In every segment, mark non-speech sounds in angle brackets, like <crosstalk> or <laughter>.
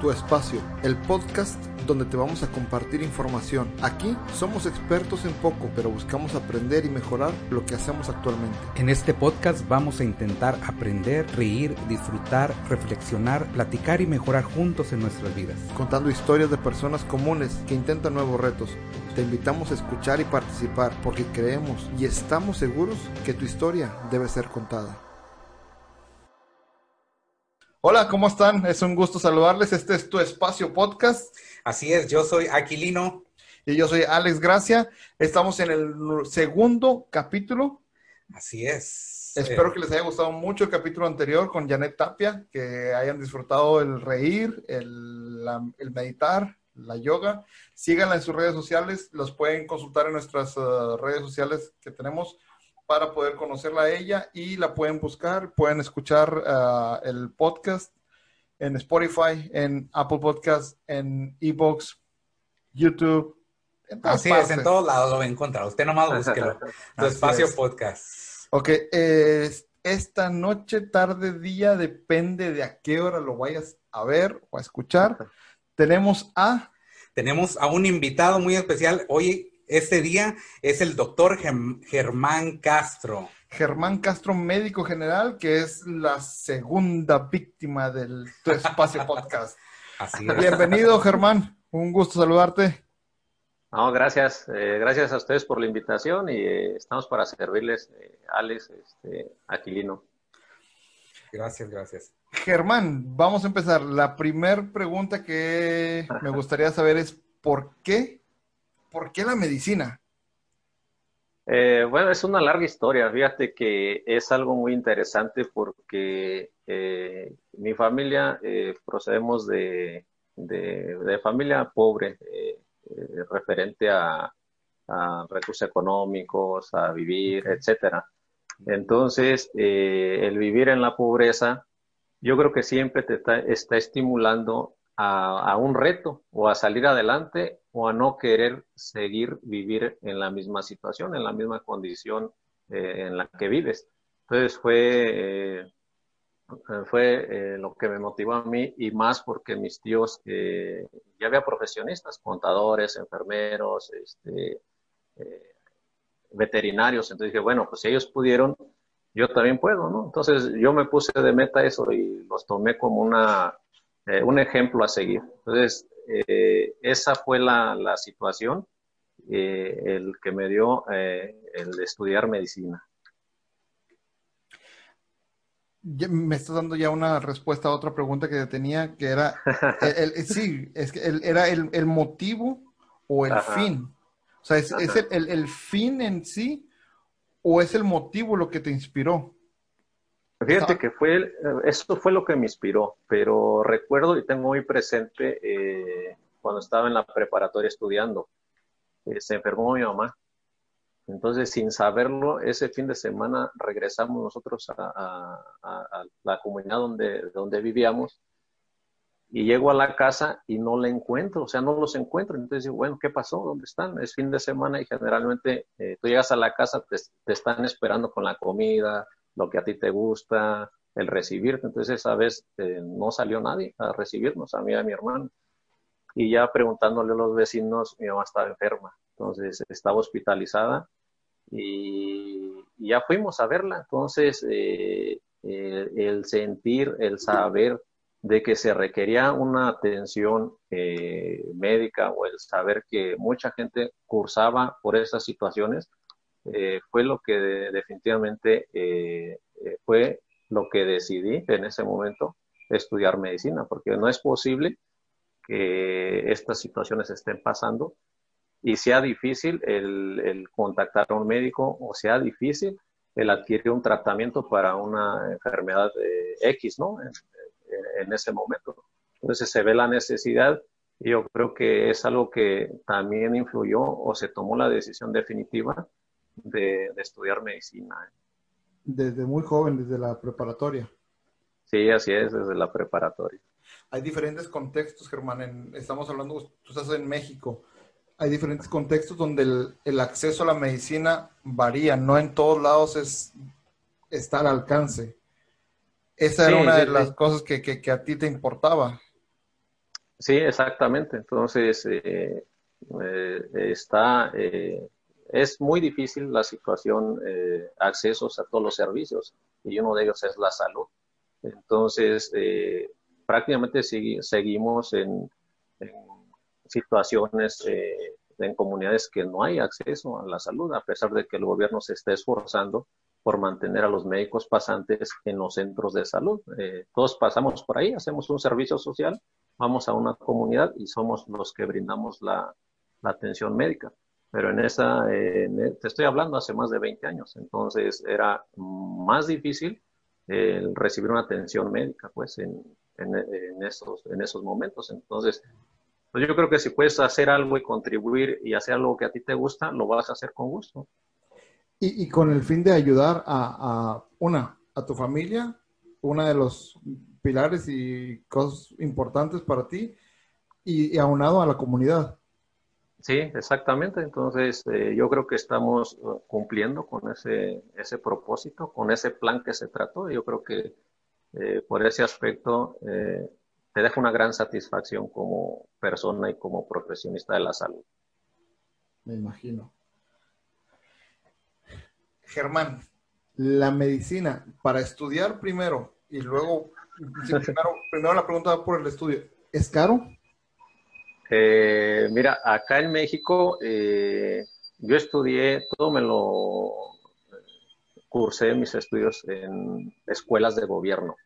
Tu Espacio, el podcast donde te vamos a compartir información. Aquí somos expertos en poco, pero buscamos aprender y mejorar lo que hacemos actualmente. En este podcast vamos a intentar aprender, reír, disfrutar, reflexionar, platicar y mejorar juntos en nuestras vidas. Contando historias de personas comunes que intentan nuevos retos. Te invitamos a escuchar y participar porque creemos y estamos seguros que tu historia debe ser contada. Hola, ¿cómo están? Es un gusto saludarles. Este es tu espacio podcast. Así es, yo soy Aquilino. Y yo soy Alex Gracia. Estamos en el segundo capítulo. Así es. Espero que les haya gustado mucho el capítulo anterior con Janet Tapia, que hayan disfrutado el reír, el, el meditar, la yoga. Síganla en sus redes sociales. Los pueden consultar en nuestras uh, redes sociales que tenemos para poder conocerla a ella y la pueden buscar, pueden escuchar uh, el podcast en Spotify, en Apple Podcast, en Ebox, YouTube. En Así es, en todos lados lo va a encontrar. Usted nomás <laughs> búsquelo. tu espacio podcast. Ok, eh, esta noche, tarde, día, depende de a qué hora lo vayas a ver o a escuchar. Tenemos a... Tenemos a un invitado muy especial. Hoy este día es el doctor Germán Castro. Germán Castro, médico general, que es la segunda víctima del Tu Espacio <laughs> Podcast. Así es. Bienvenido, <laughs> Germán. Un gusto saludarte. No, gracias. Eh, gracias a ustedes por la invitación y eh, estamos para servirles, eh, Alex, este, Aquilino. Gracias, gracias. Germán, vamos a empezar. La primera pregunta que me gustaría saber es, ¿por qué ¿por qué la medicina? Eh, bueno, es una larga historia. Fíjate que es algo muy interesante porque eh, mi familia eh, procedemos de, familia pobre, referente a, recursos económicos, a vivir, etcétera. Entonces, el vivir en la pobreza, yo creo que siempre te está estimulando a, un reto o a salir adelante o a no querer seguir vivir en la misma situación, en la misma condición eh, en la que vives. Entonces fue, eh, fue eh, lo que me motivó a mí y más porque mis tíos, ya había profesionistas, contadores, enfermeros, este, veterinarios, entonces dije, bueno, pues si ellos pudieron, yo también puedo, ¿no? Entonces yo me puse de meta eso y los tomé como una eh, un ejemplo a seguir. Entonces, eh, esa fue la, la situación, eh, el que me dio el estudiar medicina. me estás dando ya una respuesta a otra pregunta que tenía, que era, <laughs> el, sí, es que era el, motivo o el fin. O sea, ¿es, es el, el, fin en sí o es el motivo lo que te inspiró? Fíjate que fue, eso fue lo que me inspiró, pero recuerdo y tengo muy presente eh, cuando estaba en la preparatoria estudiando, eh, se enfermó mi mamá. Entonces, sin saberlo, ese fin de semana regresamos nosotros a, la comunidad donde, donde vivíamos y llego a la casa y no la encuentro, o sea, no los encuentro. Entonces digo, bueno, ¿qué pasó? ¿Dónde están? Es fin de semana y generalmente eh, tú llegas a la casa, te están esperando con la comida, lo que a ti te gusta, el recibirte. Entonces esa vez eh, no salió nadie a recibirnos, a mí y a mi hermano. Y ya preguntándole a los vecinos, mi mamá estaba enferma, entonces estaba hospitalizada y, ya fuimos a verla. Entonces eh, el sentir, el saber de que se requería una atención eh, médica o el saber que mucha gente cursaba por esas situaciones, eh, fue lo que definitivamente eh, eh, fue lo que decidí en ese momento estudiar medicina, porque no es posible que estas situaciones estén pasando y sea difícil el, contactar a un médico o sea difícil el adquirir un tratamiento para una enfermedad X, ¿no? En, en, ese momento. Entonces se ve la necesidad y yo creo que es algo que también influyó o se tomó la decisión definitiva de, estudiar medicina. ¿eh? Desde muy joven, desde la preparatoria. Sí, así es, desde la preparatoria. Hay diferentes contextos, Germán. estamos hablando, tú estás en México. Hay diferentes contextos donde el, acceso a la medicina varía. No en todos lados es está al alcance. Esa era una de las cosas que, a ti te importaba. Sí, exactamente. Entonces, eh, eh, está, eh, es muy difícil la situación, accesos a todos los servicios, y uno de ellos es la salud. Entonces, prácticamente seguimos en, situaciones, en comunidades que no hay acceso a la salud, a pesar de que el gobierno se esté esforzando por mantener a los médicos pasantes en los centros de salud. todos pasamos por ahí, hacemos un servicio social vamos a una comunidad y somos los que brindamos la, atención médica. Pero en esa, e, te estoy hablando hace más de 20 años, entonces era más difícil el recibir una atención médica, pues, en, en, esos, en esos momentos. Entonces, pues yo creo que si puedes hacer algo y contribuir y hacer algo que a ti te gusta, lo vas a hacer con gusto. Y, con el fin de ayudar a, a, una, a tu familia, una de los pilares y cosas importantes para ti y, aunado a la comunidad. Sí, exactamente. Entonces, eh, yo creo que estamos uh, cumpliendo con ese, ese propósito, con ese plan que se trató. Yo creo que eh, por ese aspecto eh, te deja una gran satisfacción como persona y como profesionista de la salud. Me imagino. Germán, la medicina, para estudiar primero y luego <laughs> primero, la pregunta por el estudio. ¿Es caro? Eh, mira, acá en México eh, yo estudié, todo me lo cursé mis estudios en escuelas de gobierno.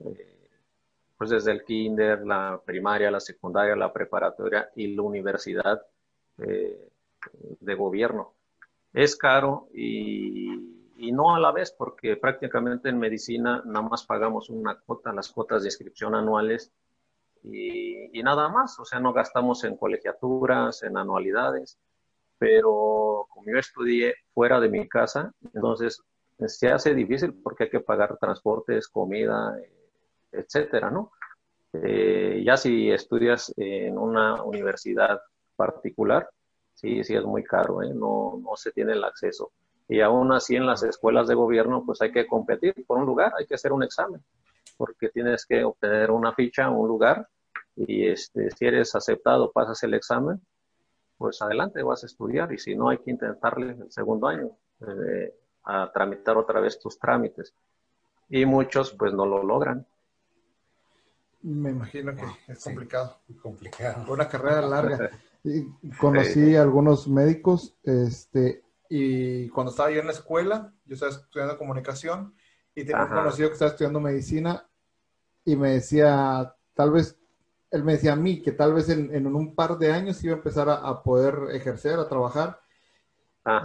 Eh, pues desde el kinder, la primaria, la secundaria, la preparatoria y la universidad de gobierno. Es caro y y no a la vez, porque prácticamente en medicina nada más pagamos una cuota, las cuotas de inscripción anuales y, nada más, o sea, no gastamos en colegiaturas, en anualidades, pero como yo estudié fuera de mi casa, entonces se hace difícil porque hay que pagar transportes, comida, etcétera, ¿no? Eh, ya si estudias en una universidad particular, sí, sí es muy caro, ¿eh? no, no se tiene el acceso y aún así en las escuelas de gobierno pues hay que competir por un lugar, hay que hacer un examen, porque tienes que obtener una ficha, un lugar, y este, si eres aceptado, pasas el examen, pues adelante vas a estudiar, y si no hay que intentarle el segundo año eh, a tramitar otra vez tus trámites. Y muchos pues no lo logran. Me imagino que es complicado. complicado. Una carrera larga. <laughs> conocí a algunos médicos, este, y cuando estaba yo en la escuela, yo estaba estudiando comunicación y tenía un conocido que estaba estudiando medicina y me decía, tal vez, él me decía a mí que tal vez en, en un par de años iba a empezar a, poder ejercer, a trabajar.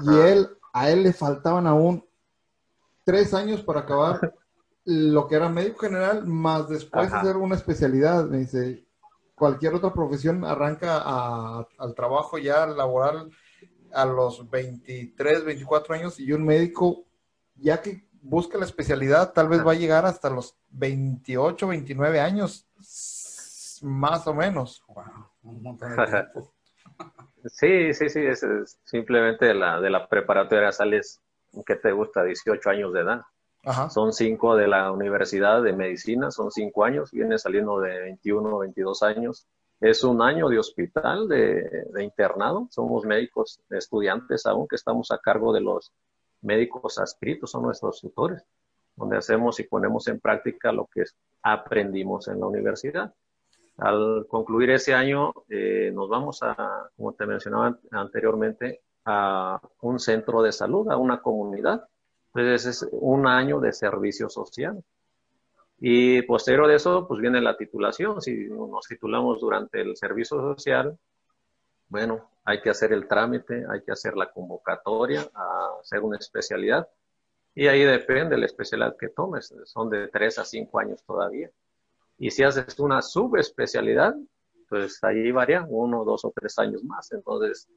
Y él, a él le faltaban aún tres años para acabar lo que era médico general, más después hacer una especialidad. Me dice, cualquier otra profesión arranca al trabajo ya laboral a los 23, 24 años y un médico, ya que busca la especialidad, tal vez va a llegar hasta los 28, 29 años, más o menos. <laughs> Sí, sí, sí, es, simplemente de la, de la preparatoria sales, ¿qué te gusta? 18 años de edad. Son cinco de la universidad de medicina, son cinco años, viene saliendo de 21, 22 años es un año de hospital, de, internado. Somos médicos estudiantes aún que estamos a cargo de los médicos adscritos, son nuestros tutores, donde hacemos y ponemos en práctica lo que aprendimos en la universidad. Al concluir ese año, eh, nos vamos a, como te mencionaba anteriormente, a un centro de salud, a una comunidad. Entonces es un año de servicio social. Y posterior de eso, pues viene la titulación. Si nos titulamos durante el servicio social, bueno, hay que hacer el trámite, hay que hacer la convocatoria a hacer una especialidad. Y ahí depende la especialidad que tomes. Son de tres a cinco años todavía. Y si haces una subespecialidad, pues ahí varía uno, dos o tres años más. Entonces,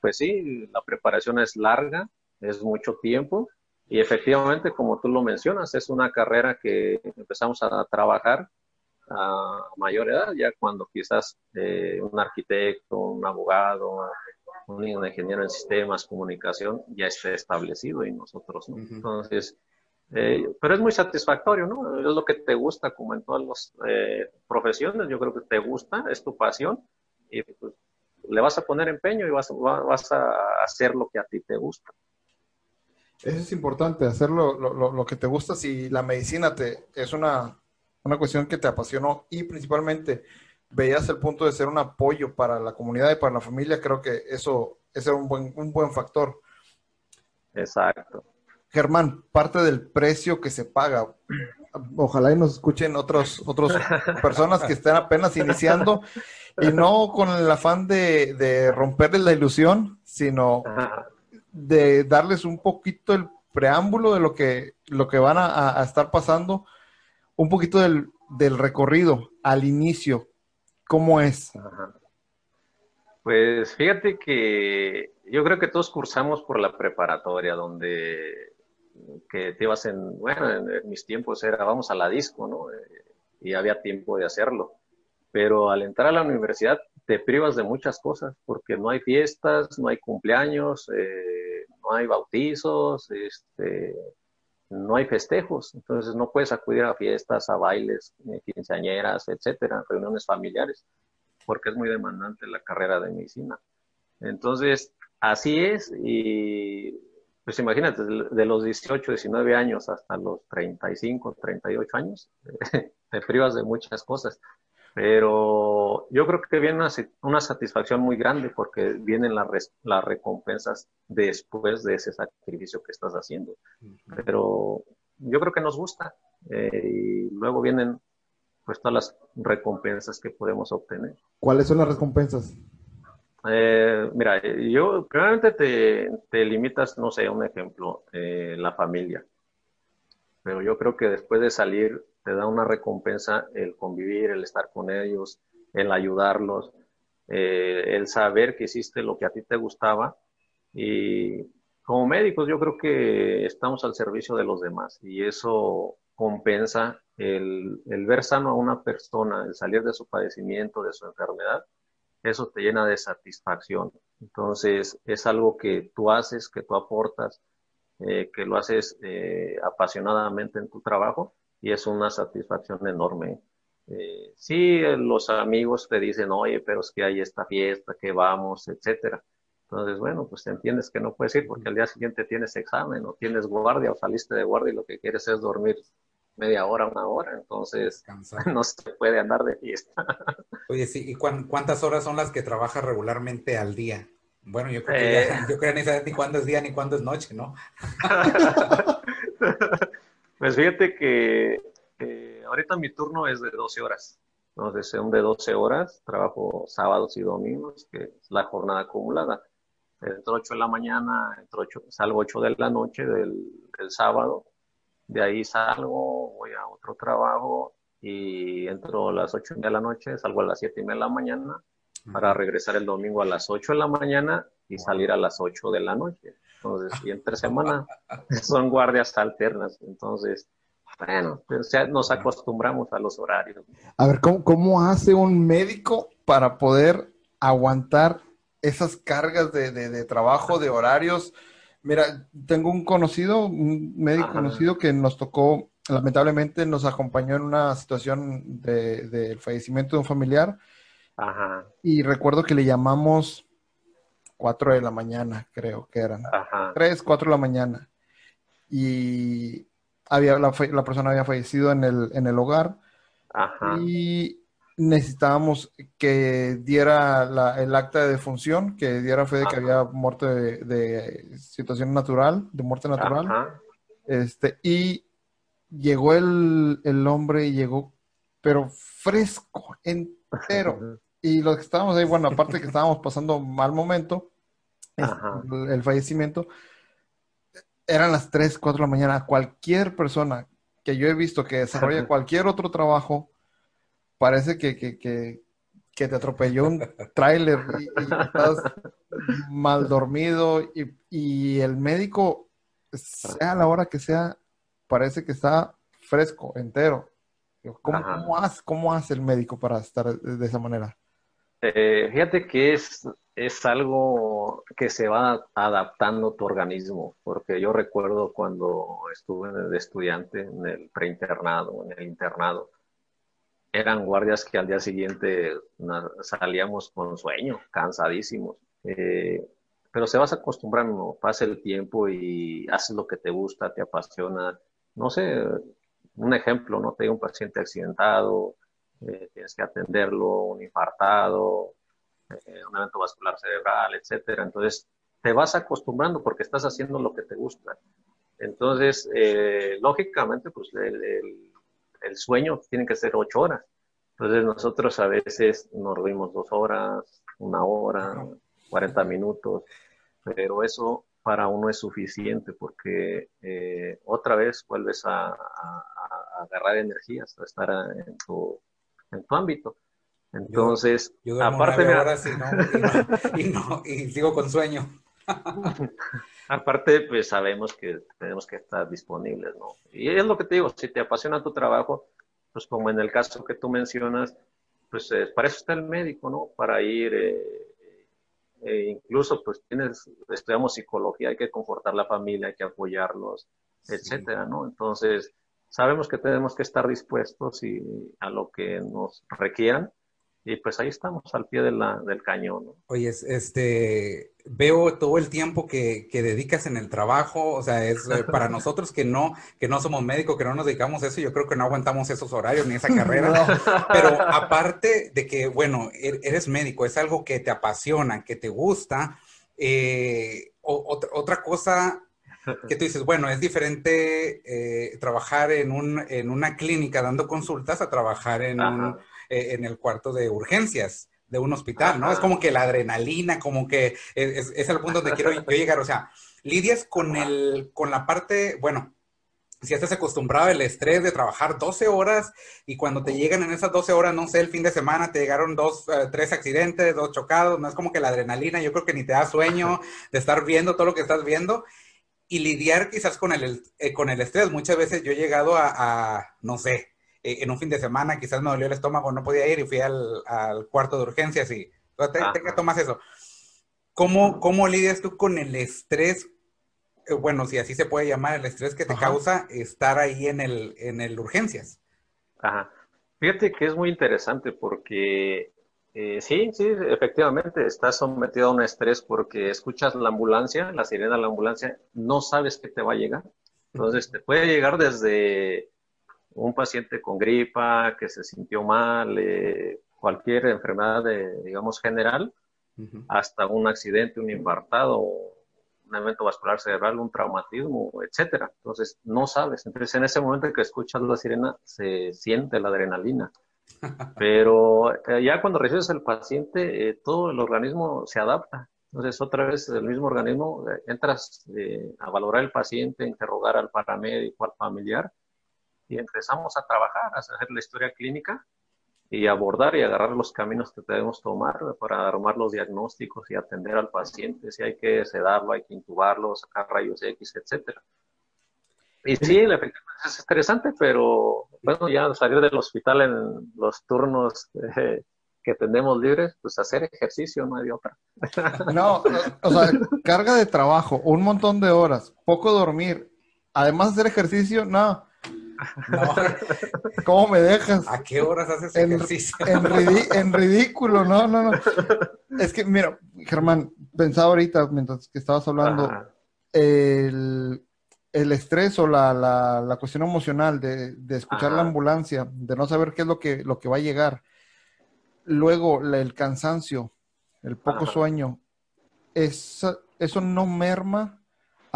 pues sí, la preparación es larga, es mucho tiempo, y efectivamente, como tú lo mencionas, es una carrera que empezamos a trabajar a mayor edad, ya cuando quizás eh, un arquitecto, un abogado, un ingeniero en sistemas, comunicación, ya esté establecido y nosotros no. Entonces, Eh, pero es muy satisfactorio, ¿no? Es lo que te gusta, como en todas las eh, profesiones, yo creo que te gusta, es tu pasión, y pues, le vas a poner empeño y vas, vas a hacer lo que a ti te gusta. Eso es importante, hacer lo, lo, lo, que te gusta. Si la medicina te, es una, una cuestión que te apasionó y principalmente veías el punto de ser un apoyo para la comunidad y para la familia, creo que eso, es un buen, un buen factor. Exacto. Germán, parte del precio que se paga, ojalá y nos escuchen otros, otros <laughs> personas que estén apenas iniciando y no con el afán de, de romperles la ilusión, sino de darles un poquito el preámbulo de lo que, lo que van a, estar pasando, un poquito del, recorrido al inicio, ¿cómo es? Pues fíjate que yo creo que todos cursamos por la preparatoria, donde que te ibas en, bueno, en mis tiempos era vamos a la disco, ¿no? Eh, y había tiempo de hacerlo. Pero al entrar a la universidad te privas de muchas cosas, porque no hay fiestas, no hay cumpleaños, eh, no hay bautizos, este, no hay festejos, entonces no puedes acudir a fiestas, a bailes, eh, quinceañeras, etcétera, reuniones familiares, porque es muy demandante la carrera de medicina. Entonces, así es, y pues imagínate, de los 18, 19 años hasta los 35, 38 años, <laughs> te privas de muchas cosas. Pero yo creo que viene una, satisfacción muy grande porque vienen las, las recompensas después de ese sacrificio que estás haciendo. Pero yo creo que nos gusta eh, y luego vienen pues todas las recompensas que podemos obtener. ¿Cuáles son las recompensas? Eh, mira, yo primeramente te, te, limitas, no sé, un ejemplo, eh, la familia. Pero yo creo que después de salir te da una recompensa el convivir, el estar con ellos, el ayudarlos, eh, el saber que hiciste lo que a ti te gustaba. Y como médicos yo creo que estamos al servicio de los demás y eso compensa el, ver sano a una persona, el salir de su padecimiento, de su enfermedad eso te llena de satisfacción. Entonces, es algo que tú haces, que tú aportas, eh, que lo haces eh, apasionadamente en tu trabajo y es una satisfacción enorme. Eh, sí, los amigos te dicen, oye, pero es que hay esta fiesta, que vamos, etcétera. Entonces, bueno, pues entiendes que no puedes ir porque al día siguiente tienes examen o tienes guardia o saliste de guardia y lo que quieres es dormir media hora, una hora, entonces <laughs> no se puede andar de fiesta. Oye, sí, ¿y cuántas horas son las que trabajas regularmente al día? Bueno, yo creo que ya, eh. yo creo ni sabes ni cuándo es día ni cuándo es noche, ¿no? <laughs> pues fíjate que ahorita mi turno es de 12 horas. Entonces, son de 12 horas, trabajo sábados y domingos, que es la jornada acumulada. Entro 8 de la mañana, entro 8, salgo 8 de la noche del, del sábado, de ahí salgo, voy a otro trabajo y entro a las 8 de la noche, salgo a las 7 y media de la mañana para regresar el domingo a las 8 de la mañana y salir a las 8 de la noche. Entonces, y entre <laughs> semana <laughs> son guardias alternas. Entonces, bueno, pues nos acostumbramos a los horarios. A ver, ¿cómo, ¿cómo, hace un médico para poder aguantar esas cargas de, de, de trabajo, de horarios? Mira, tengo un conocido, un médico conocido que nos tocó, lamentablemente nos acompañó en una situación del de, fallecimiento de un familiar. Ajá. Y recuerdo que le llamamos 4 de la mañana, creo que eran. Ajá. 3, 4 de la mañana. Y había, la, la persona había fallecido en el, en el hogar. Ajá. Y necesitábamos que diera el acta de defunción, que diera fe de que había muerte de, situación natural, de muerte natural. Este, y llegó el, el, hombre y llegó, pero fresco, entero. <laughs> y los que estábamos ahí, bueno, aparte que estábamos pasando mal momento, el, el, fallecimiento, eran las 3, 4 de la mañana. Cualquier persona que yo he visto que desarrolla cualquier otro trabajo, parece que, que, que, te atropelló un tráiler y, estás mal dormido y, y, el médico, sea la hora que sea, parece que está fresco, entero. ¿Cómo, cómo hace, ¿Cómo, hace, el médico para estar de esa manera? Eh, fíjate que es, es algo que se va adaptando tu organismo, porque yo recuerdo cuando estuve de estudiante en el preinternado, en el internado, eran guardias que al día siguiente salíamos con sueño, cansadísimos. Eh, pero se vas acostumbrando, pasa el tiempo y haces lo que te gusta, te apasiona. No sé, un ejemplo, ¿no? Te hay un paciente accidentado, eh, tienes que atenderlo, un infartado, eh, un evento vascular cerebral, etcétera. Entonces, te vas acostumbrando porque estás haciendo lo que te gusta. Entonces, eh, lógicamente, pues el, el, sueño tiene que ser ocho horas. Entonces, nosotros a veces nos dormimos dos horas, una hora, 40 minutos, pero eso para uno es suficiente porque eh, otra vez vuelves a, a, agarrar energías, a estar en tu, en tu ámbito. Entonces, aparte y, no, y, sigo con sueño. <laughs> aparte, pues sabemos que tenemos que estar disponibles, ¿no? Y es lo que te digo, si te apasiona tu trabajo, pues como en el caso que tú mencionas, pues eh, para eso está el médico, ¿no? Para ir, eh, eh, incluso pues tienes, estudiamos psicología, hay que confortar la familia, hay que apoyarlos, etcétera, ¿no? Entonces, sabemos que tenemos que estar dispuestos y a lo que nos requieran y pues ahí estamos al pie de la, del cañón. ¿no? Oye, este, veo todo el tiempo que, que, dedicas en el trabajo, o sea, es eh, <laughs> para nosotros que no, que no somos médicos, que no nos dedicamos a eso, yo creo que no aguantamos esos horarios ni esa <laughs> carrera, pero aparte de que, bueno, er, eres médico, es algo que te apasiona, que te gusta, eh, otra, otra cosa que tú dices, bueno, es diferente eh, trabajar en, un, en una clínica dando consultas a trabajar en un eh, en el cuarto de urgencias de un hospital, ¿no? Es como que la adrenalina, como que es, es el punto donde quiero yo llegar. O sea, lidias con, el, con la parte, bueno, si estás acostumbrado al estrés de trabajar 12 horas y cuando te llegan en esas 12 horas, no sé, el fin de semana te llegaron dos, eh, tres accidentes, dos chocados, no es como que la adrenalina, yo creo que ni te da sueño de estar viendo todo lo que estás viendo y lidiar quizás con el, eh, con el estrés. Muchas veces yo he llegado a no sé, eh, en un fin de semana quizás me dolió el estómago, no podía ir y fui al, cuarto de urgencias y te, te tomas eso. ¿Cómo, ¿Cómo lidias tú con el estrés? Eh, bueno, si así se puede llamar, el estrés que te causa estar ahí en el, en el urgencias. Ajá. Fíjate que es muy interesante porque eh, sí, sí, efectivamente, estás sometido a un estrés porque escuchas la ambulancia, la sirena de la ambulancia, no sabes qué te va a llegar. Entonces, te puede llegar desde un paciente con gripa, que se sintió mal, eh, cualquier enfermedad, de, digamos, general, hasta un accidente, un infartado, un evento vascular cerebral, un traumatismo, etcétera. Entonces, no sabes. Entonces, en ese momento que escuchas la sirena, se siente la adrenalina. Pero eh, ya cuando recibes el paciente, eh, todo el organismo se adapta. Entonces, otra vez, el mismo organismo, entras a valorar el paciente, interrogar al paramédico, al familiar, y empezamos a trabajar, a hacer la historia clínica y abordar y agarrar los caminos que debemos tomar para armar los diagnósticos y atender al paciente. Si hay que sedarlo, hay que intubarlo, sacar rayos X, etcétera. Y sí, es interesante, pero bueno, ya salir del hospital en los turnos eh, que tenemos libres, pues hacer ejercicio, no hay otra. <laughs> No, o sea, carga de trabajo, un montón de horas, poco dormir, además hacer ejercicio, no. No. ¿Cómo me dejas? ¿A qué horas haces ejercicio? En, ridículo, no, no, no. <laughs> Es que, mira, Germán, pensaba ahorita, mientras que estabas hablando, el, estrés o la, la, cuestión emocional de, escuchar la ambulancia, de no saber qué es lo que, lo que va a llegar. Luego, el cansancio, el poco sueño. eso no merma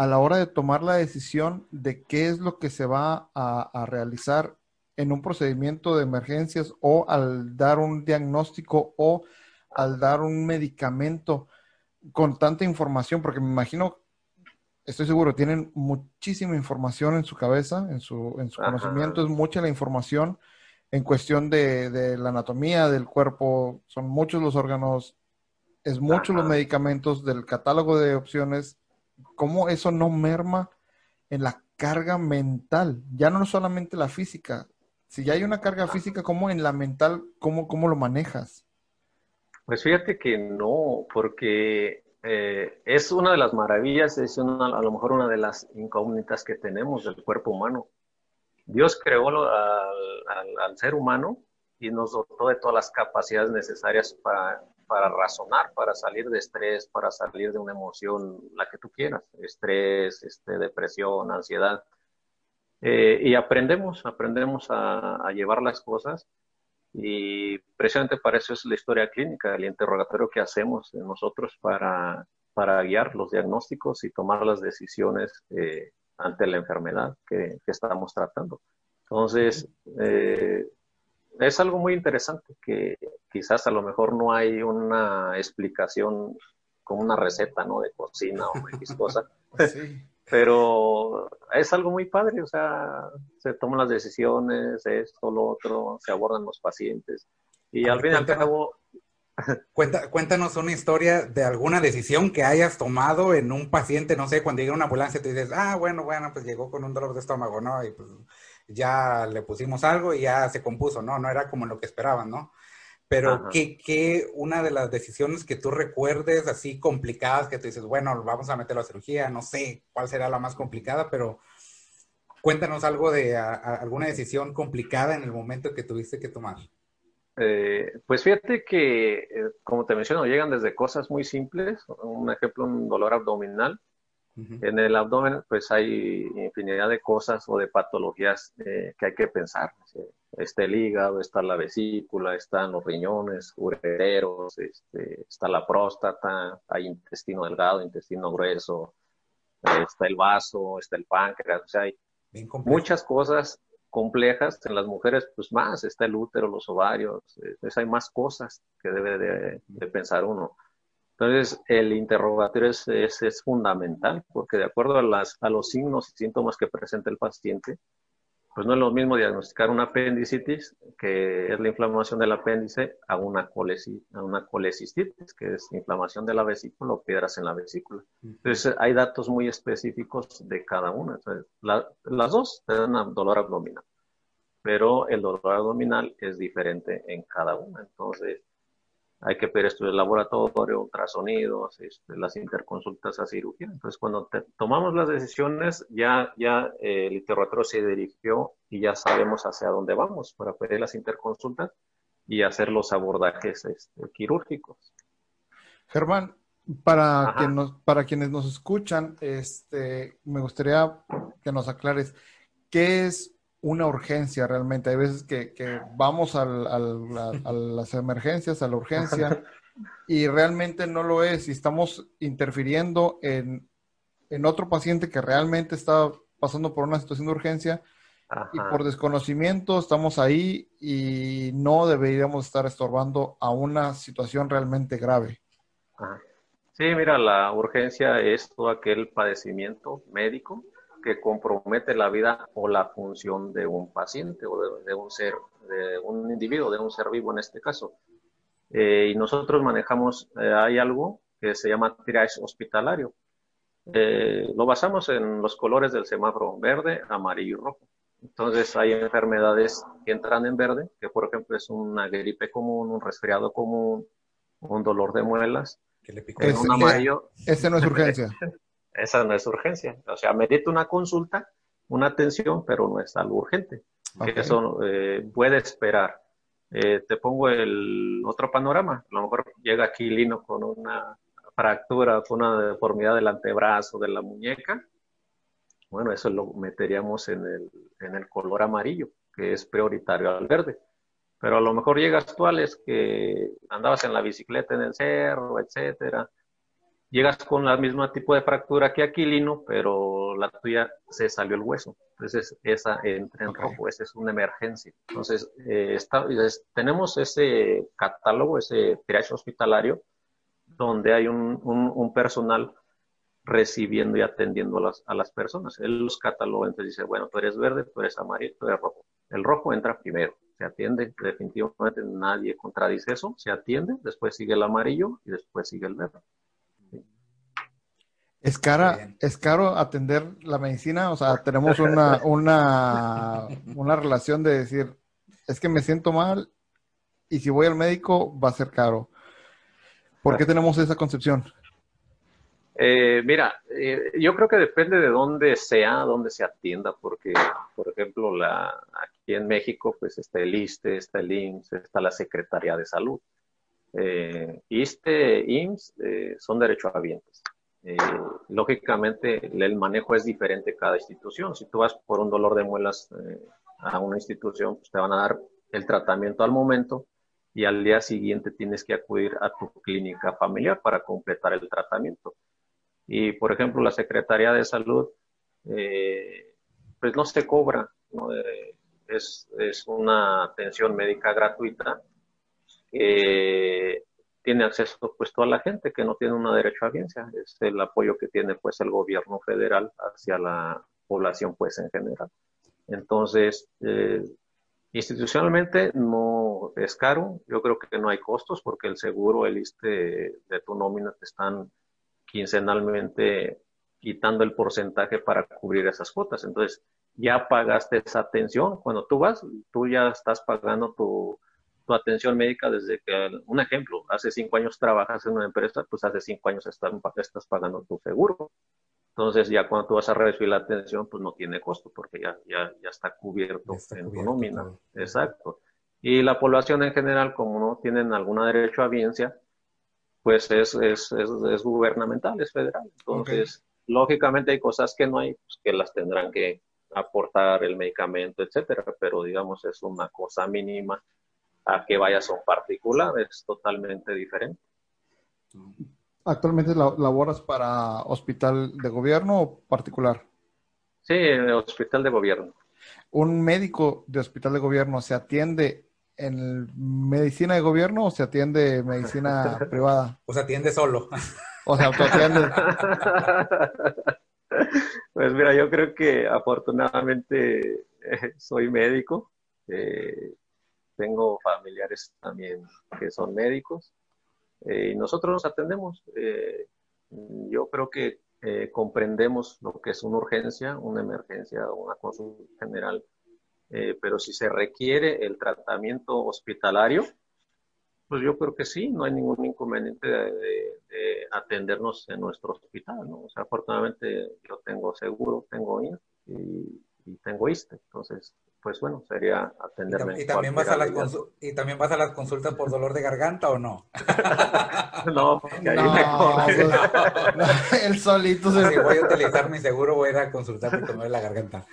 a la hora de tomar la decisión de qué es lo que se va a, realizar en un procedimiento de emergencias o al dar un diagnóstico o al dar un medicamento con tanta información, porque me imagino, estoy seguro, tienen muchísima información en su cabeza, en su, en su conocimiento, es mucha la información en cuestión de, la anatomía del cuerpo, son muchos los órganos, es muchos los medicamentos del catálogo de opciones cómo eso no merma en la carga mental, ya no solamente la física. Si ya hay una carga física, ¿cómo en la mental, cómo, cómo lo manejas? Pues fíjate que no, porque eh, es una de las maravillas, es a lo mejor una de las incógnitas que tenemos del cuerpo humano. Dios creó al, ser humano y nos dotó de todas las capacidades necesarias para, razonar, para salir de estrés, para salir de una emoción, la que tú quieras, estrés, este, depresión, ansiedad. Eh, y aprendemos, aprendemos a, llevar las cosas y precisamente para eso es la historia clínica, el interrogatorio que hacemos nosotros para, para guiar los diagnósticos y tomar las decisiones eh, ante la enfermedad que, que, estamos tratando. Entonces, eh, es algo muy interesante que quizás a lo mejor no hay una explicación como una receta, ¿no? De cocina o <laughs> X cosa. Sí. Pero es algo muy padre, o sea, se toman las decisiones, esto, lo otro, se abordan los pacientes. Y al fin y al cabo... cuéntanos una historia de alguna decisión que hayas tomado en un paciente, no sé, cuando llega una ambulancia te dices, ah, bueno, bueno, pues llegó con un dolor de estómago, ¿no? Y pues ya le pusimos algo y ya se compuso, ¿no? No era como lo que esperaban, ¿no? Pero ¿qué, una de las decisiones que tú recuerdes así complicadas que tú dices, bueno, vamos a meterlo a cirugía, no sé cuál será la más complicada, pero cuéntanos algo de alguna decisión complicada en el momento que tuviste que tomar. Eh, pues fíjate que, eh, como te menciono, llegan desde cosas muy simples, un ejemplo, un dolor abdominal, en el abdomen, pues hay infinidad de cosas o de patologías eh, que hay que pensar. Está el hígado, está la vesícula, están los riñones, ureteros, este, está la próstata, hay intestino delgado, intestino grueso, está el vaso, está el páncreas, o sea, hay muchas cosas complejas. En las mujeres, pues más, está el útero, los ovarios, entonces hay más cosas que debe de pensar uno. Entonces, el interrogatorio es, es, fundamental porque de acuerdo a, las, a los signos y síntomas que presenta el paciente, pues no es lo mismo diagnosticar una apendicitis, que es la inflamación del apéndice, a una, a una colecistitis, que es inflamación de la vesícula o piedras en la vesícula. Entonces, hay datos muy específicos de cada una. las dos te dan dolor abdominal, pero el dolor abdominal es diferente en cada una. Entonces, hay que pedir estudios de laboratorio, ultrasonidos, este, las interconsultas a cirugía. Entonces, cuando tomamos las decisiones, ya, ya eh, el interrogatorio se dirigió y ya sabemos hacia dónde vamos para pedir las interconsultas y hacer los abordajes este, quirúrgicos. Germán, para, para quienes nos escuchan, este, me gustaría que nos aclares qué es una urgencia realmente. Hay veces que, vamos a las emergencias, a la urgencia, y realmente no lo es. Y estamos interfiriendo en, otro paciente que realmente está pasando por una situación de urgencia. Y por desconocimiento estamos ahí y no deberíamos estar estorbando a una situación realmente grave. Sí, mira, la urgencia es todo aquel padecimiento médico que compromete la vida o la función de un paciente o de, un ser, de un individuo, de un ser vivo en este caso. Eh, y nosotros manejamos, eh, hay algo que se llama triage hospitalario. Eh, lo basamos en los colores del semáforo verde, amarillo y rojo. Entonces hay enfermedades que entran en verde, que por ejemplo es una gripe común, un resfriado común, un dolor de muelas. Que le en un amarillo. Ese no es urgencia. <laughs> Esa no es urgencia. O sea, merece una consulta, una atención, pero no es algo urgente. Eso eh, puede esperar. Eh, te pongo el otro panorama. A lo mejor llega aquí Lino con una fractura, con una deformidad del antebrazo, de la muñeca. Bueno, eso lo meteríamos en el, en el color amarillo, que es prioritario al verde. Pero a lo mejor llegas tú, que andabas en la bicicleta en el cerro, etcétera, llegas con la misma tipo de fractura que Aquilino, pero la tuya se salió el hueso. Entonces, esa entra en rojo, esa es una emergencia. Entonces, eh, tenemos ese catálogo, ese triage hospitalario, donde hay un, personal recibiendo y atendiendo a las, a las personas. Él los cataloga, entonces dice, bueno, tú eres verde, tú eres amarillo, tú eres rojo. El rojo entra primero, se atiende, definitivamente nadie contradice eso, se atiende, después sigue el amarillo y después sigue el verde. Es cara, es caro atender la medicina, o sea, <laughs> tenemos una, una, una relación de decir, es que me siento mal y si voy al médico va a ser caro. ¿Por qué tenemos esa concepción? Eh, mira, eh, yo creo que depende de dónde sea, dónde se atienda, porque, por ejemplo, la, aquí en México, pues está el ISTE, está el IMSS, está la Secretaría de Salud. Eh, ISTE, IMSS eh, son derechohabientes. Eh, lógicamente, el manejo es diferente cada institución. Si tú vas por un dolor de muelas a una institución, pues te van a dar el tratamiento al momento y al día siguiente tienes que acudir a tu clínica familiar para completar el tratamiento. Y, por ejemplo, la Secretaría de Salud, eh, pues no se cobra, eh, es, es, una atención médica gratuita. Tiene acceso pues toda la gente que no tiene una derecho a audiencia, es el apoyo que tiene pues el gobierno federal hacia la población pues en general. Entonces, eh, institucionalmente no es caro, yo creo que no hay costos porque el seguro, el ISTE de tu nómina te están quincenalmente quitando el porcentaje para cubrir esas cuotas. Entonces, ya pagaste esa atención. Cuando tú vas, tú ya estás pagando tu, tu atención médica desde que, un ejemplo, hace cinco años trabajas en una empresa, pues hace cinco años estás, estás pagando tu seguro. Entonces, ya cuando tú vas a recibir la atención, pues no tiene costo porque ya, ya, ya está cubierto en tu nómina. Exacto. Y la población en general, como no tienen algún derecho a audiencia, pues es, es, es, gubernamental, es federal. Entonces, lógicamente hay cosas que no hay, pues, que las tendrán que aportar el medicamento, etcétera, pero digamos es una cosa mínima a que vayas a un particular, es totalmente diferente. ¿Actualmente laboras para hospital de gobierno o particular? Sí, hospital de gobierno. ¿Un médico de hospital de gobierno se atiende en medicina de gobierno o se atiende medicina <laughs> privada? O se atiende solo. O sea, atiende. <laughs> Pues mira, yo creo que afortunadamente eh, soy médico. Eh, tengo familiares también que son médicos. Eh, y nosotros nos atendemos. yo creo que comprendemos lo que es una urgencia, una emergencia, una consulta general eh, pero si se requiere el tratamiento hospitalario, pues yo creo que sí, no hay ningún inconveniente de, atendernos en nuestro hospital, ¿no? O sea, afortunadamente yo tengo seguro, tengo IN y, y tengo ISTE, entonces pues bueno, sería atenderme. ¿Y, también vas a las ¿Y también vas a las consultas por dolor de garganta o no? <laughs> no, porque ahí no, me el <laughs> solito se... Si voy a <laughs> utilizar mi seguro, voy a ir a consultar porque me duele la garganta.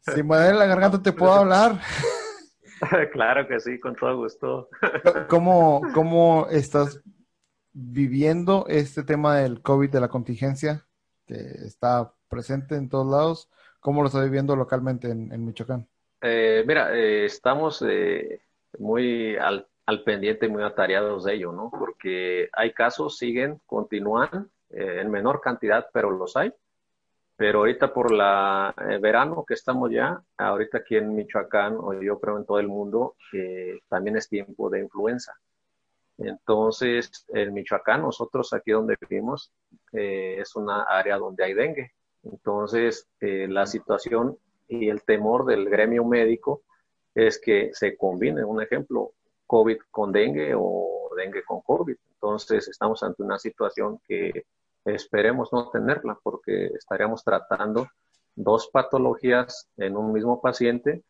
si me duele la garganta, ¿te puedo hablar? claro que sí, con todo gusto. ¿Cómo, ¿Cómo estás viviendo este tema del COVID, de la contingencia, que está presente en todos lados? ¿Cómo lo está viviendo localmente en, Michoacán? Eh, mira, eh, estamos eh, muy al, al, pendiente, muy atareados de ello, ¿no? Porque hay casos, siguen, continúan en menor cantidad, pero los hay. Pero ahorita por la verano que estamos ya, ahorita aquí en Michoacán, o yo creo en todo el mundo, también es tiempo de influenza. Entonces, en Michoacán, nosotros aquí donde vivimos, es una área donde hay dengue. Entonces, eh, la situación y el temor del gremio médico es que se combine, un ejemplo, COVID con dengue o dengue con COVID. Entonces, estamos ante una situación que esperemos no tenerla porque estaríamos tratando dos patologías en un mismo paciente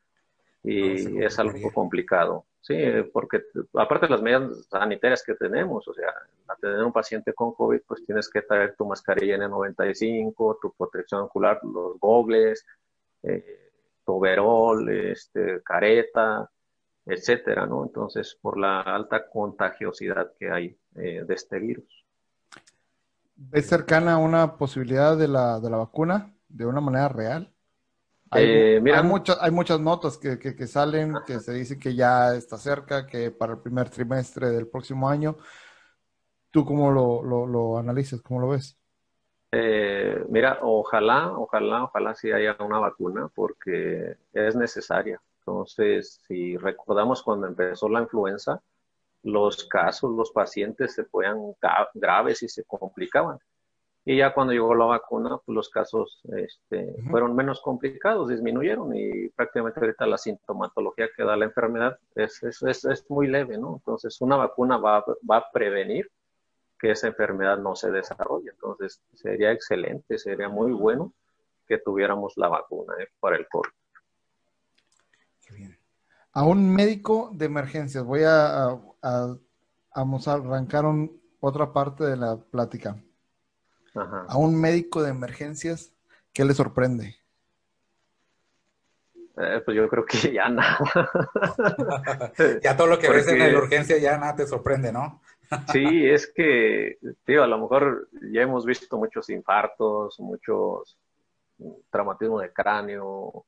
y es algo complicado. Sí, porque aparte de las medidas sanitarias que tenemos, o sea, a tener un paciente con COVID, pues tienes que traer tu mascarilla N95, tu protección ocular, los gogles, eh, overol, este, careta, etcétera, ¿no? Entonces, por la alta contagiosidad que hay eh, de este virus. ¿Es cercana una posibilidad de la, de la vacuna de una manera real? Hay, eh, muchas, hay muchas notas que, que, salen, que se dice que ya está cerca, que para el primer trimestre del próximo año. ¿Tú cómo lo, lo, lo analizas? ¿Cómo lo ves? Eh, mira, ojalá, ojalá, ojalá sí haya una vacuna porque es necesaria. Entonces, si recordamos cuando empezó la influenza, los casos, los pacientes se ponían graves y se complicaban. Y ya cuando llegó la vacuna, pues los casos este, fueron menos complicados, disminuyeron y prácticamente ahorita la sintomatología que da la enfermedad es, es, es, es muy leve, ¿no? Entonces, una vacuna va, va, a prevenir que esa enfermedad no se desarrolle. Entonces, sería excelente, sería muy bueno que tuviéramos la vacuna ¿eh? para el COVID. A un médico de emergencias, voy a, a, a, a arrancar otra parte de la plática a un médico de emergencias, ¿qué le sorprende? Eh, pues yo creo que <laughs> ya nada. <laughs> ya todo lo que ves en la urgencia ya nada te sorprende, ¿no? <laughs> sí, es que, tío, a lo mejor ya hemos visto muchos infartos, muchos traumatismo de cráneo.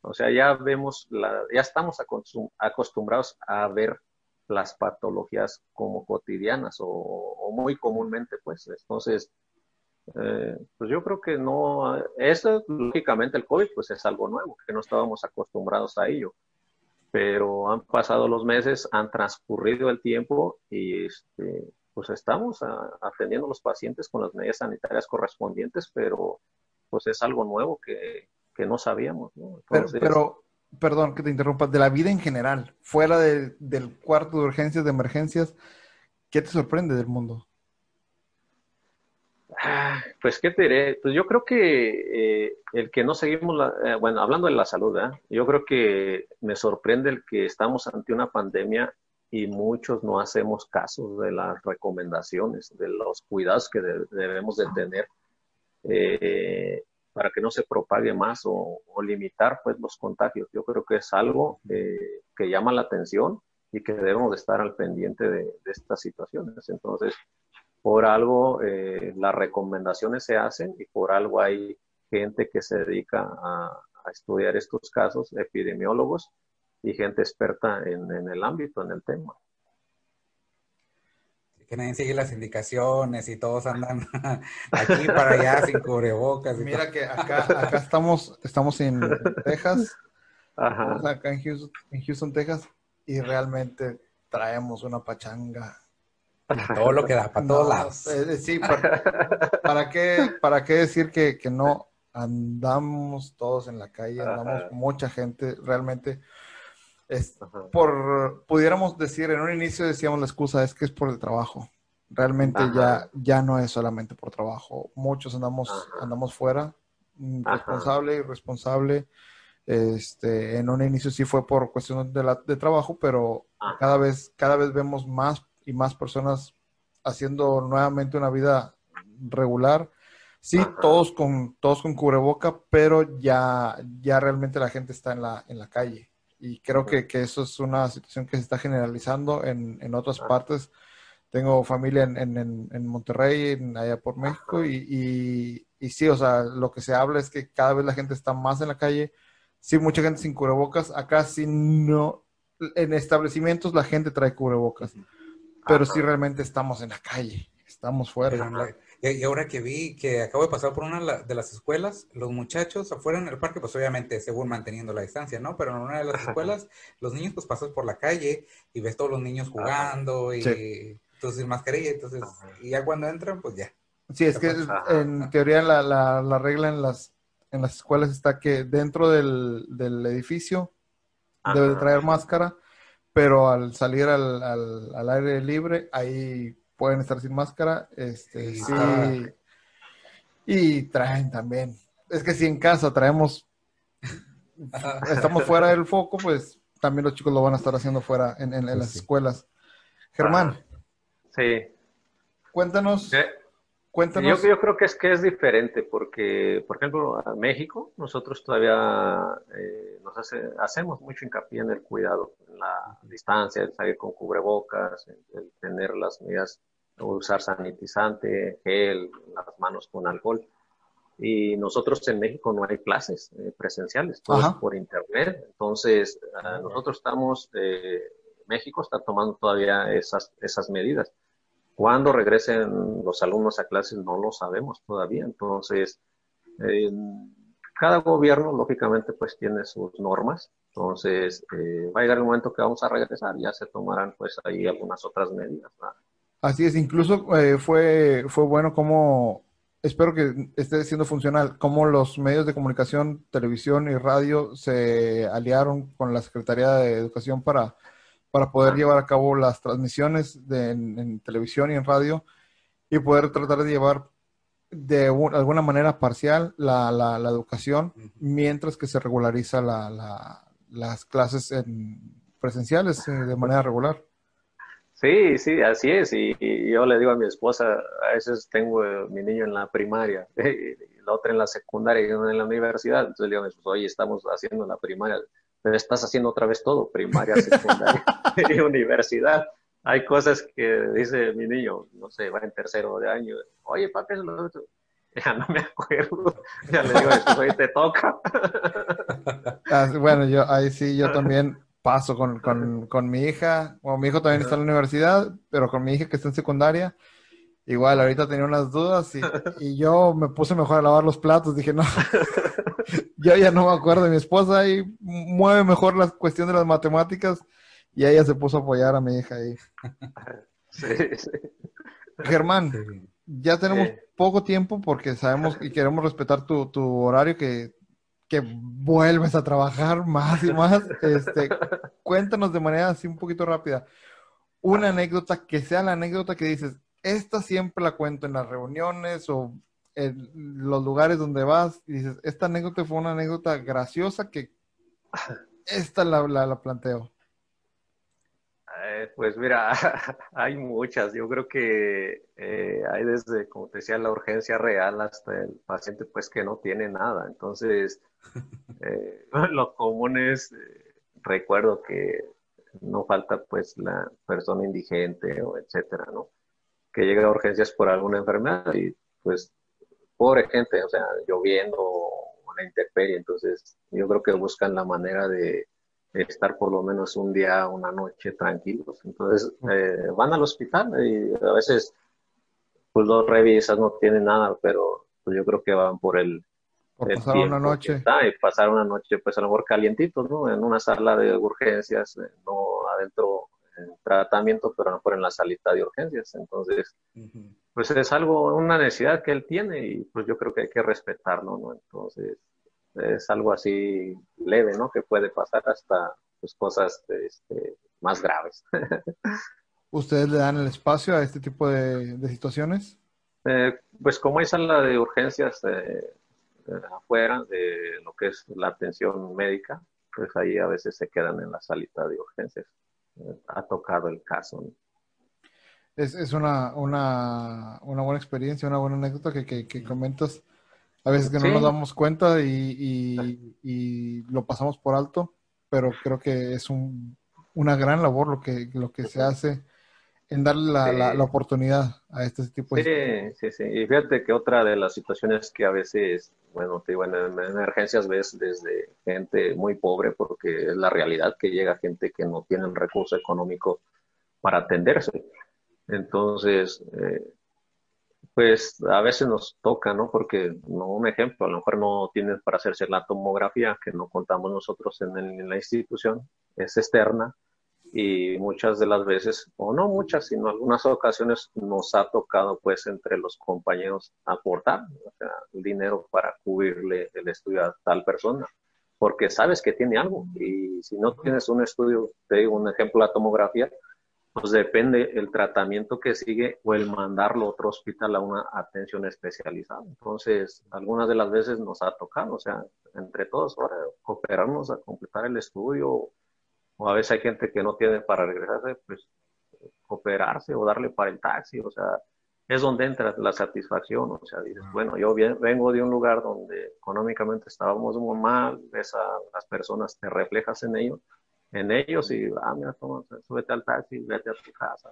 O sea, ya vemos, la, ya estamos acostumbrados a ver las patologías como cotidianas o, o muy comúnmente, pues. Entonces, eh, pues yo creo que no, eso lógicamente el COVID pues es algo nuevo, que no estábamos acostumbrados a ello, pero han pasado los meses, han transcurrido el tiempo y este, pues estamos atendiendo a los pacientes con las medidas sanitarias correspondientes, pero pues es algo nuevo que, que no sabíamos. ¿no? pero, perdón que te interrumpa, de la vida en general, fuera del cuarto de urgencias, de emergencias, ¿qué te sorprende del mundo? Ah, pues, ¿qué te diré? Pues yo creo que eh, el que no seguimos, la, eh, bueno, hablando de la salud, ¿eh? yo creo que me sorprende el que estamos ante una pandemia y muchos no hacemos caso de las recomendaciones, de los cuidados que debemos de tener para que no se propague más o, limitar pues los contagios. Yo creo que es algo que llama la atención y que debemos de estar al pendiente de, de estas situaciones. Entonces, por algo eh, las recomendaciones se hacen y por algo hay gente que se dedica a, estudiar estos casos, epidemiólogos y gente experta en, el ámbito, en el tema. Que nadie sigue las indicaciones y todos andan <laughs> aquí para allá sin cubrebocas. Mira que acá, <laughs> acá estamos, estamos en Texas, acá en Houston, en Houston, Texas, y realmente traemos una pachanga todo lo que da, para todos lados. Eh, sí, para, qué, ¿para qué decir que, no andamos todos en la calle, andamos mucha gente, realmente? Es por, pudiéramos decir, en un inicio decíamos la excusa es que es por el trabajo. Realmente ya, ya no es solamente por trabajo. Muchos andamos, andamos fuera, mm, responsable, irresponsable. Este, en un inicio sí fue por cuestión de, la, de trabajo, pero cada vez, cada vez vemos más y más personas haciendo nuevamente una vida regular. Sí, todos con, todos con cubreboca, pero ya, ya realmente la gente está en la, en la calle. Y creo que, que eso es una situación que se está generalizando en, en otras partes. Tengo familia en, en, en Monterrey, en, allá por México, y, y, y, sí, o sea, lo que se habla es que cada vez la gente está más en la calle. Sí, mucha gente sin cubrebocas. Acá sí no, en establecimientos la gente trae cubrebocas pero sí realmente estamos en la calle, estamos fuera. Y ahora que vi que acabo de pasar por una de las escuelas, los muchachos afuera en el parque, pues obviamente según manteniendo la distancia, ¿no? Pero en una de las escuelas, los niños pues pasas por la calle y ves todos los niños jugando y entonces mascarilla, entonces, y ya cuando entran, pues ya. Sí, es que en teoría la, la, la, regla en las, en las escuelas está que dentro del, del edificio debe traer máscara pero al salir al, al, aire libre, ahí pueden estar sin máscara, este, sí, y traen también. Es que si en casa traemos, estamos fuera del <laughs> foco, pues también los chicos lo van a estar haciendo fuera en, en, las escuelas. Germán. Sí. Cuéntanos. Yo, creo que es que es diferente porque, por ejemplo, a México nosotros todavía eh, nos hace, hacemos mucho hincapié en el cuidado, en la distancia, el salir con cubrebocas, el, tener las medidas, usar sanitizante, gel, las manos con alcohol. Y nosotros en México no hay clases eh, presenciales, todo es por internet. Entonces, ah, nosotros estamos, eh, México está tomando todavía esas, esas medidas. Cuándo regresen los alumnos a clases no lo sabemos todavía. Entonces, cada gobierno, lógicamente, pues tiene sus normas. Entonces, eh, va a llegar el momento que vamos a regresar, ya se tomarán pues ahí algunas otras medidas. Así es, incluso eh, fue, fue bueno como espero que esté siendo funcional, cómo los medios de comunicación, televisión y radio se aliaron con la Secretaría de Educación para, para poder llevar a cabo las transmisiones de, en, televisión y en radio y poder tratar de llevar de alguna manera parcial la, la, educación mientras que se regulariza la, las clases en presenciales eh, de manera regular. Sí, sí, así es. Y, yo le digo a mi esposa, a veces tengo eh, mi niño en la primaria, <laughs> y la otra en la secundaria y uno en la universidad. Entonces le digo a mi esposa, oye, estamos haciendo la primaria, pero estás haciendo otra vez todo, primaria, secundaria <laughs> <laughs> y universidad. Hay cosas que dice mi niño, no sé, va en tercero de año, oye, papi, lo <laughs> ya no me acuerdo. Ya le digo, oye, te toca. Ah, bueno, yo ahí sí, yo también paso con, con, mi hija, o mi hijo también está en la universidad, pero con mi hija que está en secundaria, igual ahorita tenía unas dudas y, yo me puse mejor a lavar los platos, dije, no, <laughs> yo ya no me acuerdo de mi esposa y mueve mejor la cuestión de las matemáticas y ella se puso a apoyar a mi hija ahí. <laughs> Germán, ya tenemos poco tiempo porque sabemos y queremos respetar tu, tu horario que que vuelves a trabajar más y más. Este, cuéntanos de manera así un poquito rápida una anécdota que sea la anécdota que dices, esta siempre la cuento en las reuniones o los lugares donde vas y dices, esta anécdota fue una anécdota graciosa que esta la, la planteo. Eh, pues mira, <laughs> hay muchas. Yo creo que eh, hay desde, como te decía, la urgencia real hasta el paciente pues que no tiene nada. Entonces, <laughs> eh, <laughs> lo común es, recuerdo que no falta pues la persona indigente o etcétera, ¿no? Que llega a urgencias por alguna enfermedad y pues pobre gente, o sea, lloviendo una intemperie. Entonces, yo creo que buscan la manera de estar por lo menos un día, una noche tranquilos. Entonces eh, van al hospital y a veces pues los revisas, no tienen nada, pero pues, yo creo que van por el... Por pasar una noche. y pasar una noche pues a lo mejor calientitos, ¿no? En una sala de urgencias, eh, no adentro en tratamiento, pero lo mejor en la salita de urgencias. Entonces, pues es algo, una necesidad que él tiene y pues yo creo que hay que respetarlo, ¿no? Entonces, es algo así leve, ¿no? Que puede pasar hasta pues, cosas este, más graves. <laughs> ¿Ustedes le dan el espacio a este tipo de, situaciones? Eh, pues como hay sala de urgencias eh, afuera de lo que es la atención médica, pues ahí a veces se quedan en la salita de urgencias. Ha tocado el caso. Es, es una, una, una, buena experiencia, una buena anécdota que, que, que comentas. A veces que no nos damos cuenta y, lo pasamos por alto, pero creo que es una gran labor lo que, lo que se hace en darle la, oportunidad a este tipo de... Sí, sí, sí. Y fíjate que otra de las situaciones que a veces, bueno, te digo, en, emergencias ves desde gente muy pobre, porque es la realidad que llega gente que no tiene el recurso económico para atenderse. Entonces, eh, pues a veces nos toca, ¿no? Porque, no, un ejemplo, a lo mejor no tienen para hacerse la tomografía, que no contamos nosotros en, la institución, es externa, y muchas de las veces, o no muchas, sino algunas ocasiones nos ha tocado, pues, entre los compañeros aportar o sea, dinero para cubrirle el estudio a tal persona, porque sabes que tiene algo, y si no tienes un estudio, te digo un ejemplo, la tomografía, pues depende el tratamiento que sigue o el mandarlo a otro hospital a una atención especializada. Entonces, algunas de las veces nos ha tocado, o sea, entre todos, ahora, cooperarnos a completar el estudio, o a veces hay gente que no tiene para regresarse, pues cooperarse o darle para el taxi, o sea, es donde entra la satisfacción, o sea, dices, bueno, yo vengo de un lugar donde económicamente estábamos muy mal, ves a las personas, te reflejas en ellos, en ellos y, ah, mira, toma, súbete al taxi y vete a tu casa.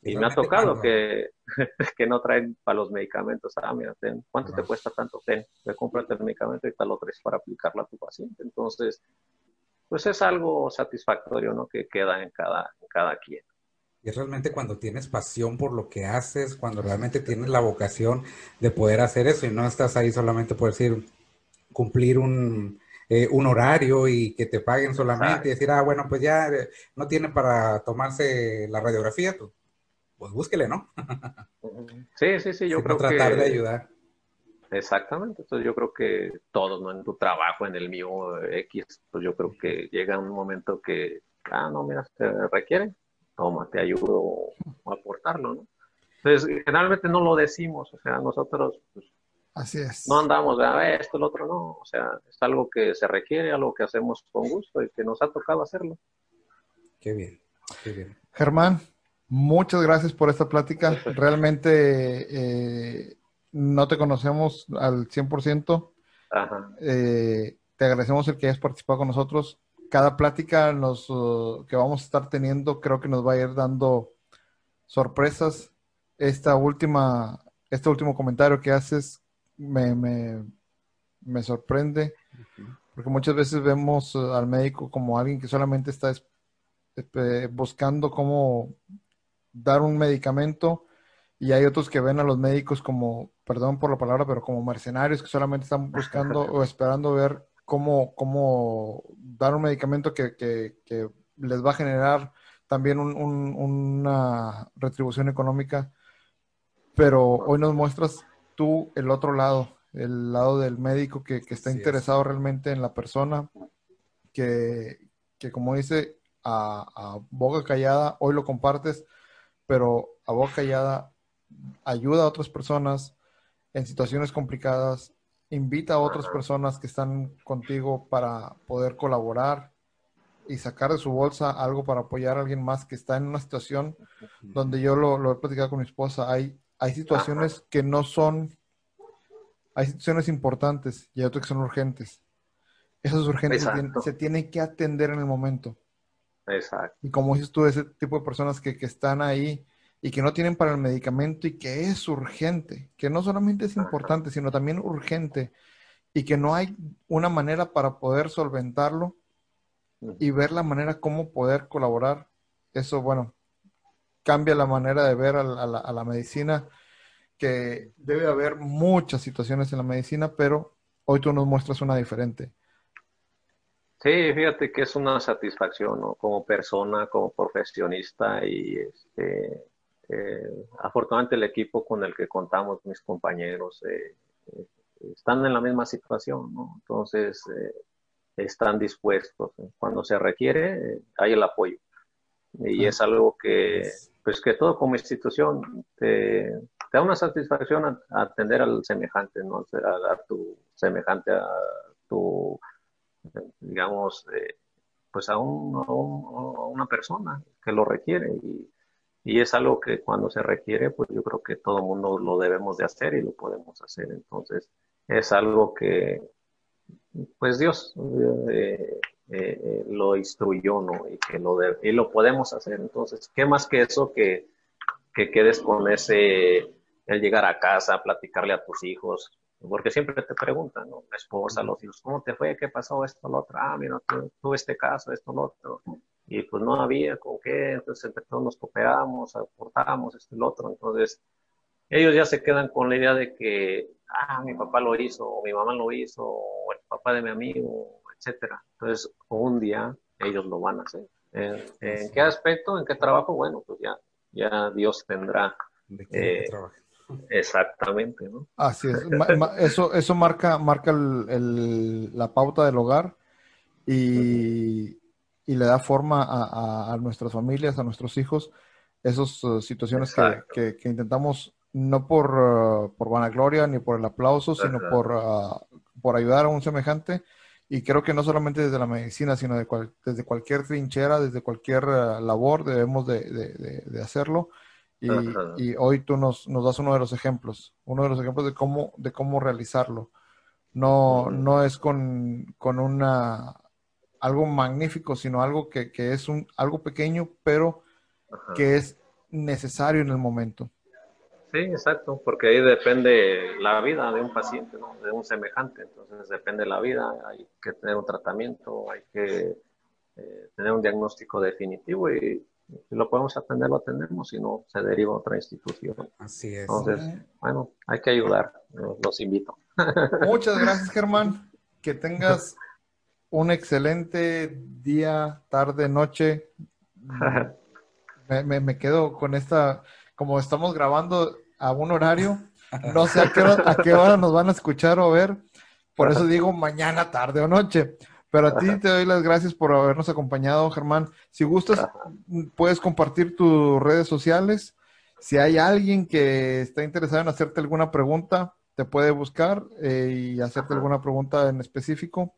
y me ha tocado que, <laughs> que no traen para los medicamentos. Ah, mira, ¿cuánto te cuesta tanto? Ten, te cómprate el medicamento y tal lo traes para aplicarlo a tu paciente. Entonces, pues es algo satisfactorio, ¿no? Que queda en cada, en cada quien. Y es realmente cuando tienes pasión por lo que haces, cuando realmente tienes la vocación de poder hacer eso y no estás ahí solamente por decir, cumplir un, eh, un horario y que te paguen solamente y decir, ah, bueno, pues ya eh, no tiene para tomarse la radiografía, pues pues búsquele, ¿no? sí, sí, sí, yo creo que... Tratar de ayudar. Exactamente, entonces yo creo que todos, ¿no? En tu trabajo, en el mío X, pues yo creo que llega un momento que, ah, no, mira, se requiere, toma, te ayudo a aportarlo, ¿no? Entonces, generalmente no lo decimos, o sea, nosotros pues, Así es. no andamos de ah, esto, el otro, no, o sea, es algo que se requiere, algo que hacemos con gusto y que nos ha tocado hacerlo. Qué bien, qué bien. Germán, muchas gracias por esta plática. Realmente eh, no te conocemos al 100%. Ajá. Eh, te agradecemos el que hayas participado con nosotros. Cada plática nos, uh, que vamos a estar teniendo creo que nos va a ir dando sorpresas esta última, este último comentario que haces me, me, sorprende, porque muchas veces vemos eh, al médico como alguien que solamente está buscando cómo dar un medicamento y hay otros que ven a los médicos como, perdón por la palabra, pero como mercenarios que solamente están buscando <laughs> o esperando ver cómo, cómo dar un medicamento que, que, les va a generar también una retribución económica. Pero hoy nos muestras tú el otro lado, el lado del médico que, está interesado realmente en la persona, que, como dice, a, boca callada, hoy lo compartes, pero a boca callada ayuda a otras personas en situaciones complicadas, invita a otras personas que están contigo para poder colaborar y sacar de su bolsa algo para apoyar a alguien más que está en una situación donde yo lo, lo he platicado con mi esposa, hay hay situaciones que no son, hay situaciones importantes y hay otras que son urgentes. Esas urgentes se, tienen, que atender en el momento. Exacto. Y como dices tú, ese tipo de personas que, están ahí y que no tienen para el medicamento y que es urgente, que no solamente es importante, sino también urgente y que no hay una manera para poder solventarlo y ver la manera cómo poder colaborar. Eso, bueno, cambia la manera de ver a la, medicina, que debe haber muchas situaciones en la medicina, pero hoy tú nos muestras una diferente. Sí, fíjate que es una satisfacción ¿no? como persona, como profesionista y este, eh, afortunadamente el equipo con el que contamos, mis compañeros, eh, eh, están en la misma situación, ¿no? entonces están dispuestos. Cuando se requiere, hay el apoyo. Y es algo que, pues que todo como institución te, da una satisfacción atender al semejante, ¿no? A, a, tu semejante, a tu, digamos, pues a, un, a, una persona que lo requiere y, y, es algo que cuando se requiere, pues yo creo que todo el mundo lo debemos de hacer y lo podemos hacer. Entonces, es algo que, pues Dios eh, eh, eh, lo instruyó, ¿no? Y que lo, y lo podemos hacer. Entonces, ¿qué más que eso que, que quedes con ese, el llegar a casa, platicarle a tus hijos? Porque siempre te preguntan, ¿no? La esposa, los hijos, ¿cómo te fue? ¿Qué pasó? Esto, lo otro. Ah, mira, tuve este caso, esto, lo otro. Y pues no había con qué, entonces entre todos nos cooperamos, aportamos, esto y lo otro. Entonces, ellos ya se quedan con la idea de que, ah, mi papá lo hizo, o mi mamá lo hizo, o el papá de mi amigo, etcétera. Entonces, un día ellos lo van a hacer. ¿En, qué aspecto? ¿En qué trabajo? Bueno, pues ya, ya Dios tendrá. Eh, exactamente, ¿no? Así es. eso, eso marca, marca la pauta del hogar y, le da forma a, nuestras familias, a nuestros hijos, esas uh, situaciones que, intentamos no por, uh, por vanagloria ni por el aplauso, sino por, uh, por ayudar a un semejante. Y creo que no solamente desde la medicina, sino de desde cualquier trinchera, desde cualquier eh, labor debemos de, hacerlo. Y, hoy tú nos, nos, das uno de los ejemplos, uno de los ejemplos de cómo, de cómo realizarlo. No, no es con, con, una algo magnífico, sino algo que, que es un, algo pequeño, pero que es necesario en el momento. Sí, exacto, porque ahí depende la vida de un paciente, ¿no? de un semejante, entonces depende la vida, hay que tener un tratamiento, hay que eh, tener un diagnóstico definitivo y si lo podemos atender, lo atendemos, si no, se deriva a otra institución. Así es. Entonces, bueno, hay que ayudar, los invito. <laughs> Muchas gracias, Germán, que tengas un excelente día, tarde, noche. <laughs> me, me quedo con esta como estamos grabando a un horario, <laughs> no sé a qué, hora, a qué hora nos van a escuchar o ver. Por eso digo mañana, tarde o noche. Pero a ti te doy las gracias por habernos acompañado, Germán. Si gustas, puedes compartir tus redes sociales. Si hay alguien que está interesado en hacerte alguna pregunta, te puede buscar eh, y hacerte alguna pregunta en específico.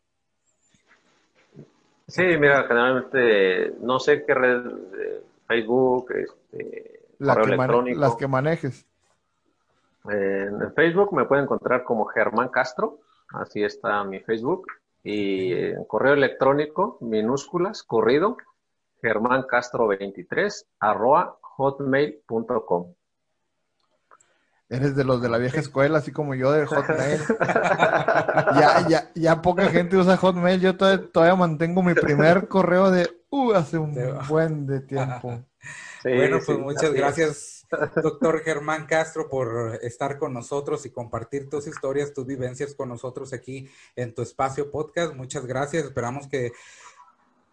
Sí, mira, generalmente no sé qué red, eh, Facebook, este, electrónico. las que manejes. en Facebook me pueden encontrar como Germán Castro, así está mi Facebook. Y en correo electrónico, minúsculas, corrido, germáncastro23, arroba hotmail.com. Eres de los de la vieja escuela, así como yo de Hotmail. <laughs> ya, ya, ya poca gente usa Hotmail. Yo todavía, mantengo mi primer <laughs> correo de uh, hace un buen de tiempo. <laughs> bueno, pues muchas gracias, doctor Germán Castro, por estar con nosotros y compartir tus historias, tus vivencias con nosotros aquí en tu espacio podcast. Muchas gracias. Esperamos que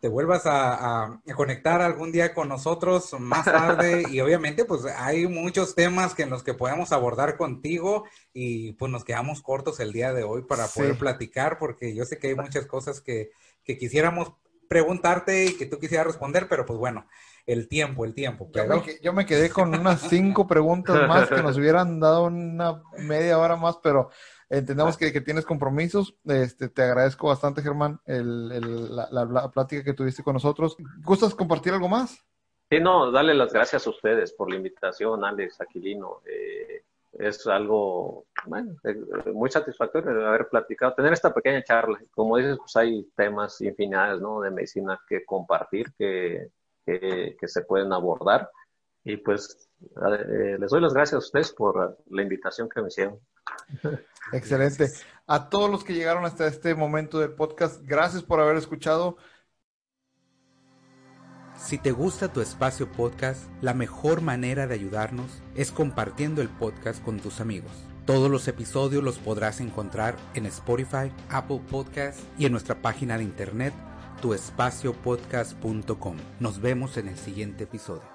te vuelvas a, conectar algún día con nosotros más tarde <laughs> y obviamente pues hay muchos temas que en los que podemos abordar contigo y pues nos quedamos cortos el día de hoy para poder platicar porque yo sé que hay muchas cosas que, que, quisiéramos preguntarte y que tú quisieras responder, pero pues bueno, el tiempo, el tiempo. Pero... Yo, me, quedé con unas cinco <laughs> preguntas más que nos hubieran dado una media hora más, pero Entendemos que, tienes compromisos. Este, te agradezco bastante, Germán, el, la, plática que tuviste con nosotros. ¿Gustas compartir algo más? Sí, no, darle las gracias a ustedes por la invitación, Alex, Aquilino. Eh, es algo, bueno, eh, muy satisfactorio haber platicado, tener esta pequeña charla. Como dices, pues hay temas infinidades, ¿no? De medicina que compartir, que, que, que se pueden abordar. Y pues eh, les doy las gracias a ustedes por la invitación que me hicieron. <laughs> Excelente. A todos los que llegaron hasta este momento del podcast, gracias por haber escuchado. Si te gusta tu espacio podcast, la mejor manera de ayudarnos es compartiendo el podcast con tus amigos. Todos los episodios los podrás encontrar en Spotify, Apple Podcasts y en nuestra página de internet tuespaciopodcast.com. Nos vemos en el siguiente episodio.